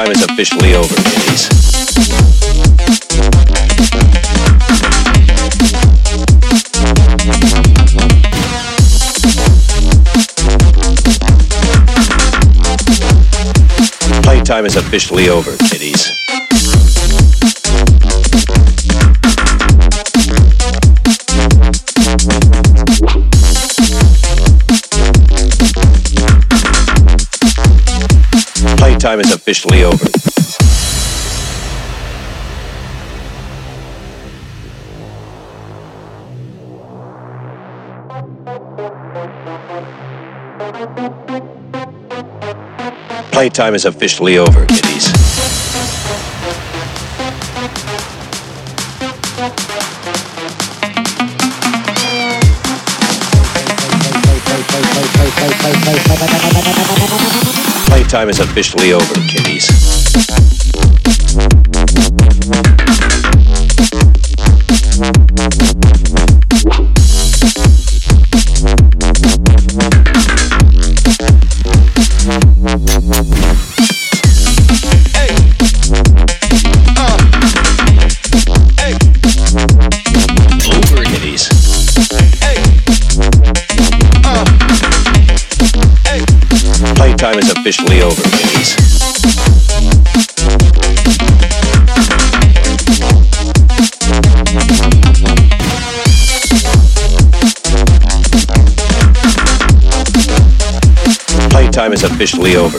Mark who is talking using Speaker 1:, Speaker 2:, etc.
Speaker 1: Playtime is officially over, kiddies. Playtime is officially over, kiddies. Playtime is officially over. Playtime is officially over, kiddies. Playtime is officially over, kiddies. Playtime is officially over, kiddies. Playtime is officially over.